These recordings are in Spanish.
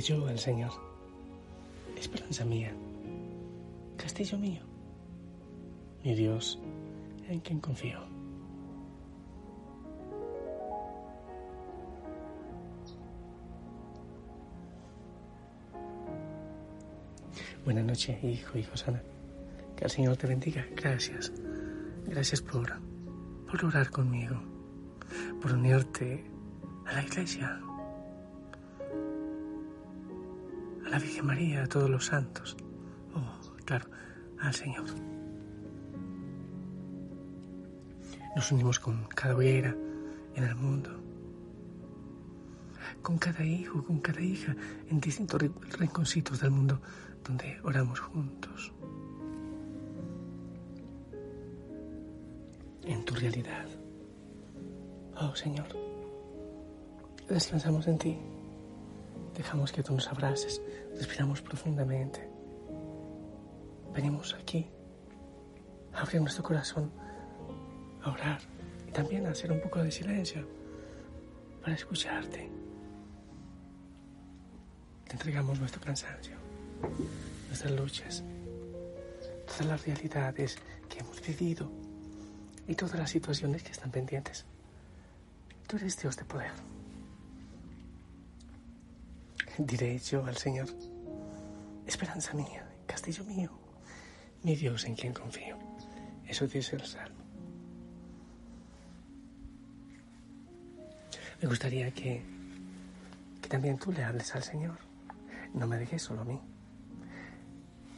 Yo al Señor, esperanza mía, castillo mío, mi Dios en quien confío. Buenas noches, hijo y Josana. Que el Señor te bendiga. Gracias. Gracias por, por orar conmigo, por unirte a la iglesia, a la Virgen María, a todos los santos. Oh, claro, al Señor. Nos unimos con cada hoguera en el mundo, con cada hijo, con cada hija, en distintos rinconcitos del mundo donde oramos juntos. En tu realidad. Oh Señor, descansamos en ti. Dejamos que tú nos abraces, respiramos profundamente. Venimos aquí a abrir nuestro corazón, a orar y también a hacer un poco de silencio para escucharte. Te entregamos nuestro cansancio nuestras luchas, todas las realidades que hemos vivido y todas las situaciones que están pendientes. Tú eres Dios de poder. Diré yo al Señor, esperanza mía, castillo mío, mi Dios en quien confío. Eso dice el Salmo. Me gustaría que, que también tú le hables al Señor. No me dejes solo a mí.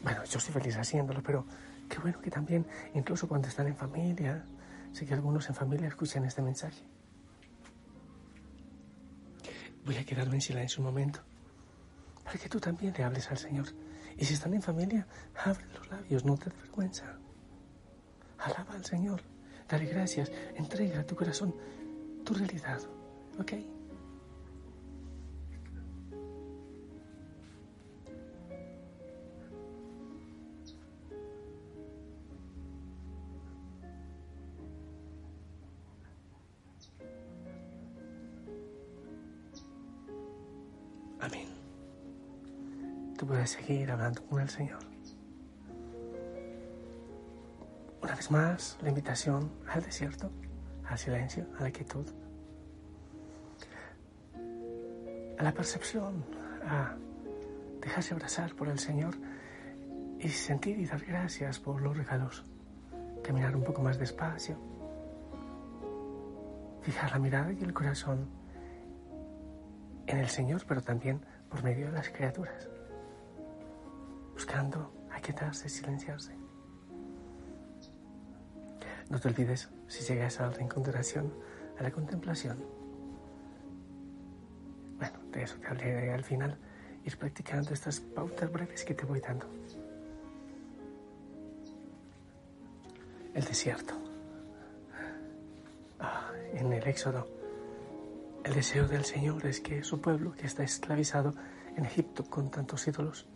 Bueno, yo estoy feliz haciéndolo, pero qué bueno que también, incluso cuando están en familia, sé que algunos en familia escuchan este mensaje. Voy a quedarme en silencio un momento para que tú también le hables al Señor. Y si están en familia, abre los labios, no te vergüenza. Alaba al Señor, dale gracias, entrega tu corazón tu realidad, ¿ok? Tú puedes seguir hablando con el Señor. Una vez más, la invitación al desierto, al silencio, a la quietud, a la percepción, a dejarse abrazar por el Señor y sentir y dar gracias por los regalos. Caminar un poco más despacio. Fijar la mirada y el corazón en el Señor, pero también por medio de las criaturas, buscando aquietarse, silenciarse. No te olvides, si llegas a la reencontración, a la contemplación, bueno, de eso te hablaré al final, ir practicando estas pautas breves que te voy dando. El desierto. Ah, en el Éxodo el deseo del Señor es que su pueblo, que está esclavizado en Egipto con tantos ídolos,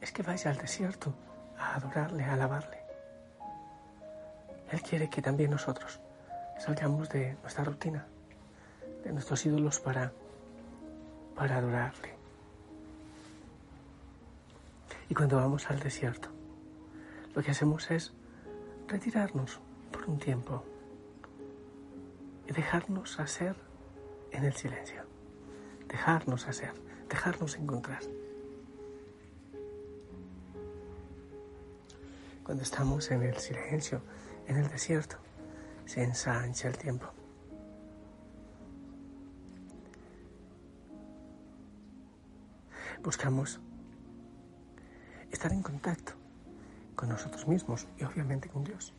es que vaya al desierto a adorarle, a alabarle. Él quiere que también nosotros salgamos de nuestra rutina, de nuestros ídolos para, para adorarle. Y cuando vamos al desierto, lo que hacemos es retirarnos por un tiempo y dejarnos hacer en el silencio, dejarnos hacer, dejarnos encontrar. Cuando estamos en el silencio, en el desierto, se ensancha el tiempo. Buscamos estar en contacto con nosotros mismos y obviamente con Dios.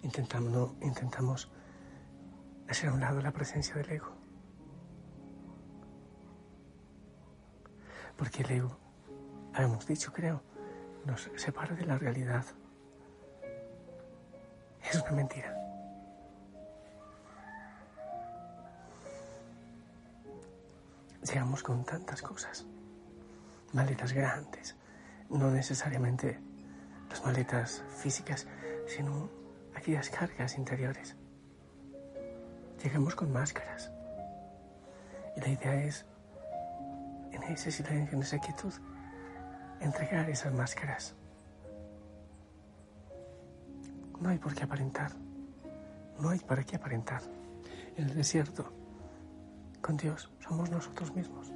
intentamos, intentamos hacer a un lado la presencia del ego. Porque el ego, hemos dicho creo, nos separa de la realidad. Es una mentira. Llegamos con tantas cosas, maletas grandes, no necesariamente las maletas físicas, sino aquellas cargas interiores. Llegamos con máscaras, Y la idea es, en ese silencio, en esa quietud, entregar esas máscaras. No hay por qué aparentar. No hay para qué aparentar. En el desierto, con Dios, somos nosotros mismos.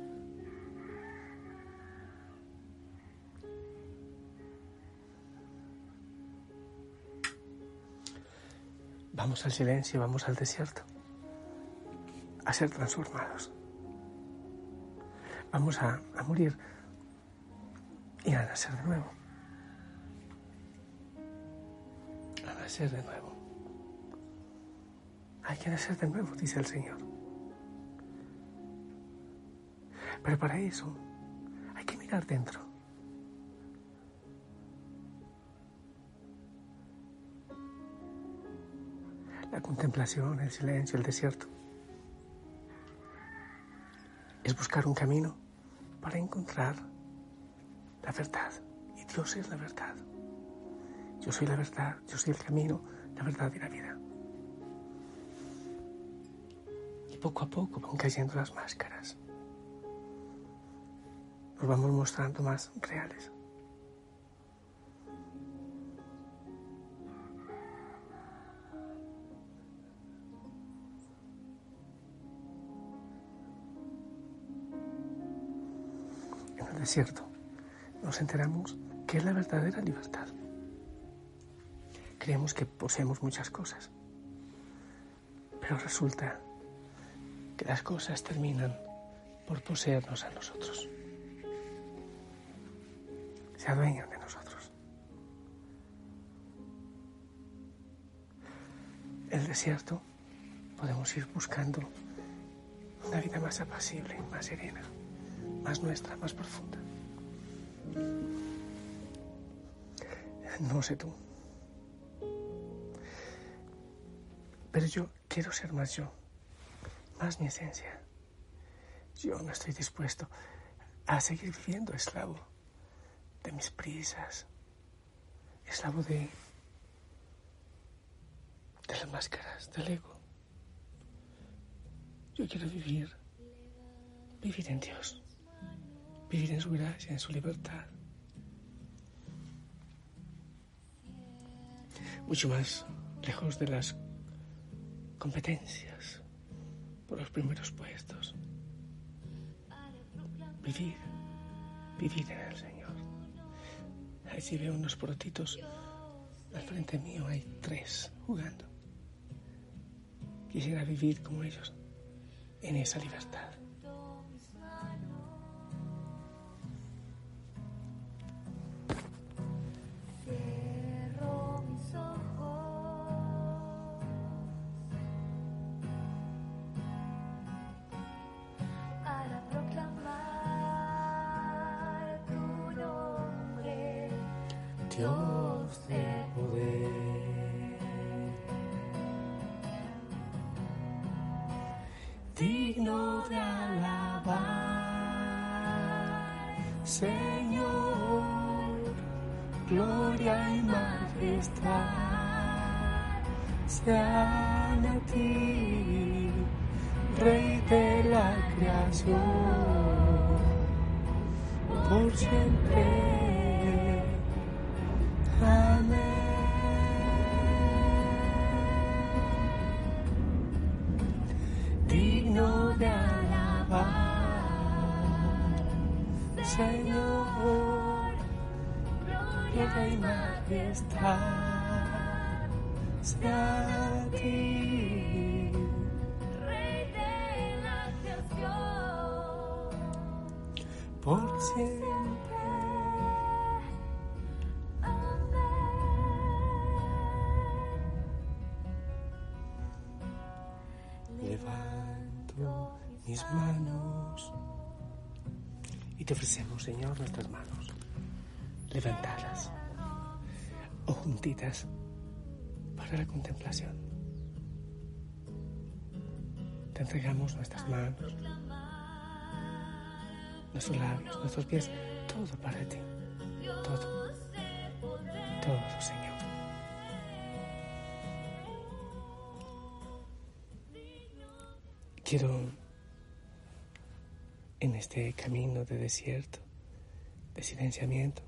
Vamos al silencio, vamos al desierto, a ser transformados. Vamos a, a morir a nacer de nuevo. A nacer de nuevo. Hay que nacer de nuevo, dice el Señor. Pero para eso hay que mirar dentro. La contemplación, el silencio, el desierto. Es buscar un camino para encontrar la verdad. Y Dios es la verdad. Yo soy la verdad, yo soy el camino, la verdad y la vida. Y poco a poco van cayendo las máscaras. Nos vamos mostrando más reales. En el desierto nos enteramos que es la verdadera libertad. Creemos que poseemos muchas cosas, pero resulta que las cosas terminan por poseernos a nosotros. Se adueñan de nosotros. El desierto podemos ir buscando una vida más apacible, más serena, más nuestra, más profunda. No sé tú. Pero yo quiero ser más yo, más mi esencia. Yo no estoy dispuesto a seguir viviendo esclavo de mis prisas, esclavo de, de las máscaras, del ego. Yo quiero vivir, vivir en Dios, vivir en su gracia, en su libertad. Mucho más lejos de las competencias por los primeros puestos. Vivir, vivir en el Señor. Allí veo unos porotitos. Al frente mío hay tres jugando. Quisiera vivir como ellos, en esa libertad. Dios de poder. Digno de alabar, Señor, gloria y majestad sean a ti, Rey de la creación, por siempre. Majestad sea a ti. Rey de la creación, Por siempre. Levanto mis manos y te ofrecemos, Señor, nuestras manos, levantadas o juntitas para la contemplación. Te entregamos nuestras manos, nuestros labios, nuestros pies, todo para ti, todo, todo, Señor. Quiero en este camino de desierto, de silenciamiento,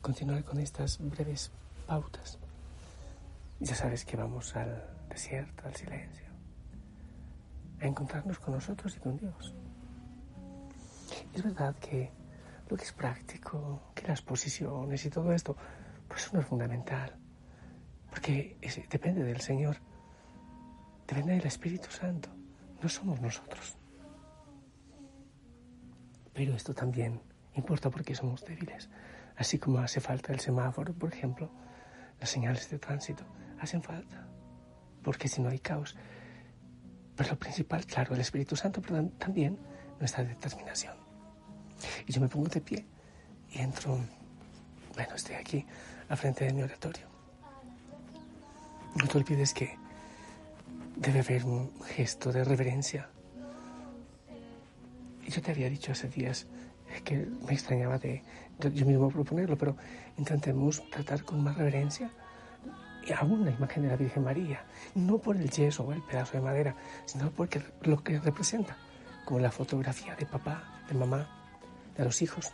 continuar con estas breves pautas. Ya sabes que vamos al desierto, al silencio, a encontrarnos con nosotros y con Dios. Es verdad que lo que es práctico, que las posiciones y todo esto, pues no es fundamental, porque depende del Señor, depende del Espíritu Santo, no somos nosotros. Pero esto también importa porque somos débiles, así como hace falta el semáforo, por ejemplo, las señales de tránsito hacen falta, porque si no hay caos. Pero lo principal, claro, el Espíritu Santo, pero también nuestra determinación. Y yo me pongo de pie y entro, bueno, estoy aquí al frente de mi oratorio. No te olvides que debe haber un gesto de reverencia. Y yo te había dicho hace días que me extrañaba de yo mismo proponerlo, pero intentemos tratar con más reverencia aún la imagen de la Virgen María, no por el yeso o el pedazo de madera, sino porque lo que representa, como la fotografía de papá, de mamá, de los hijos.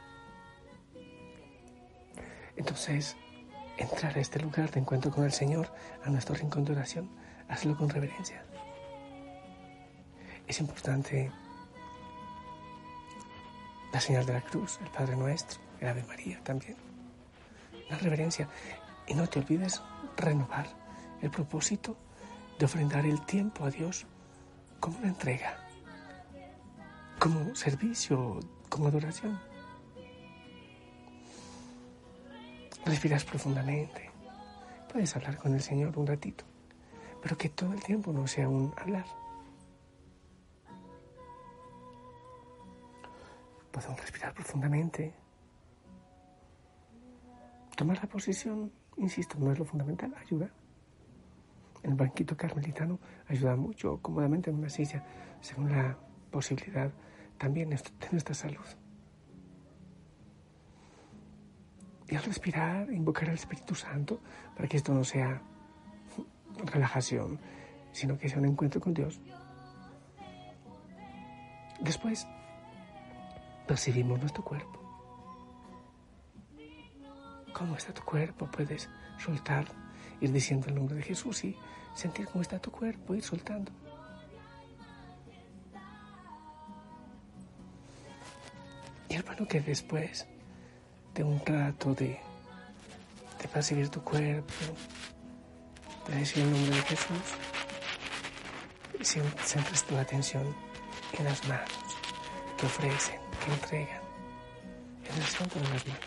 Entonces, entrar a este lugar de encuentro con el Señor, a nuestro rincón de oración, hazlo con reverencia. Es importante la señal de la cruz, el Padre Nuestro, el Ave María también. La reverencia. Y no te olvides renovar el propósito de ofrendar el tiempo a Dios como una entrega, como servicio, como adoración. Respiras profundamente. Puedes hablar con el Señor un ratito, pero que todo el tiempo no sea un hablar. Podemos respirar profundamente. Tomar la posición, insisto, no es lo fundamental, ayuda. El banquito carmelitano ayuda mucho, cómodamente en una silla, según la posibilidad también de nuestra salud. Y al respirar, invocar al Espíritu Santo para que esto no sea relajación, sino que sea un encuentro con Dios. Después, percibimos nuestro cuerpo. ¿Cómo está tu cuerpo? Puedes soltar, ir diciendo el nombre de Jesús y sentir cómo está tu cuerpo, ir soltando. Y bueno que después de un rato de, percibir tu cuerpo, de decir el nombre de Jesús, centres tu atención en las manos que ofrecen, que entregan, en el centro de las manos.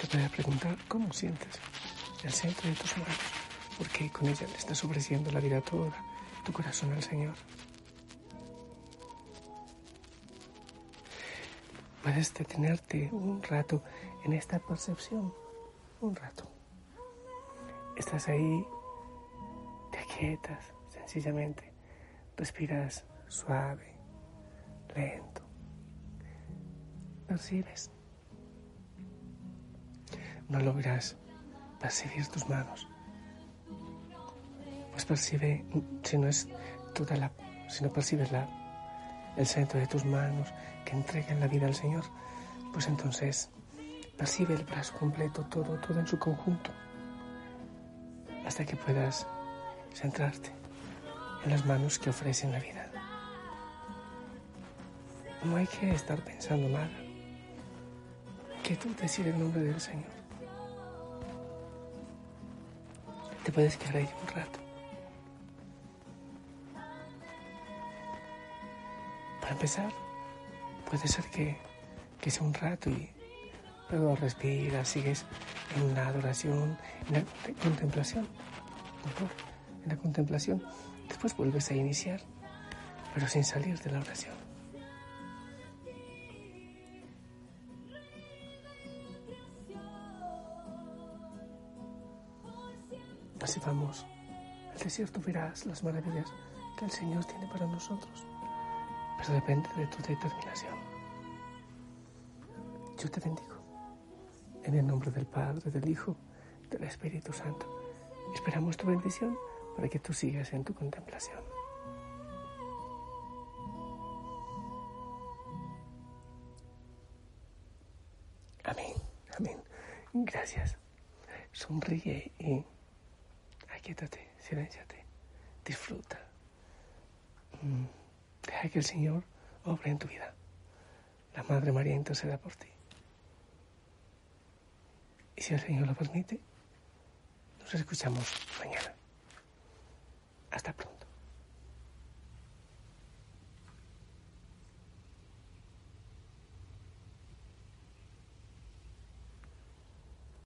Te puedes preguntar cómo sientes el centro de tus manos, porque con ella le estás ofreciendo la vida toda, tu corazón al Señor. Puedes detenerte un rato en esta percepción, un rato. Estás ahí, te aquietas sencillamente, respiras suave, lento, percibes no logras percibir tus manos. Pues percibe, si no es toda la, si no percibes la, el centro de tus manos que entregan la vida al Señor, pues entonces percibe el brazo completo, todo, todo en su conjunto, hasta que puedas centrarte en las manos que ofrecen la vida. No hay que estar pensando nada. Que tú decir el nombre del Señor. Te puedes quedar ahí un rato. Para empezar, puede ser que, que sea un rato y luego respiras, sigues en la adoración, en la contemplación, mejor, en la contemplación. Después vuelves a iniciar, pero sin salir de la oración. Así vamos al desierto verás las maravillas que el Señor tiene para nosotros, pero depende de tu determinación. Yo te bendigo. En el nombre del Padre, del Hijo, del Espíritu Santo. Esperamos tu bendición para que tú sigas en tu contemplación. Amén, amén. Gracias. Sonríe y aquíétate, silénciate, disfruta. Mm, Deja que el Señor obre en tu vida. La Madre María interceda por ti. Y si el Señor lo permite, nos escuchamos mañana. Hasta pronto.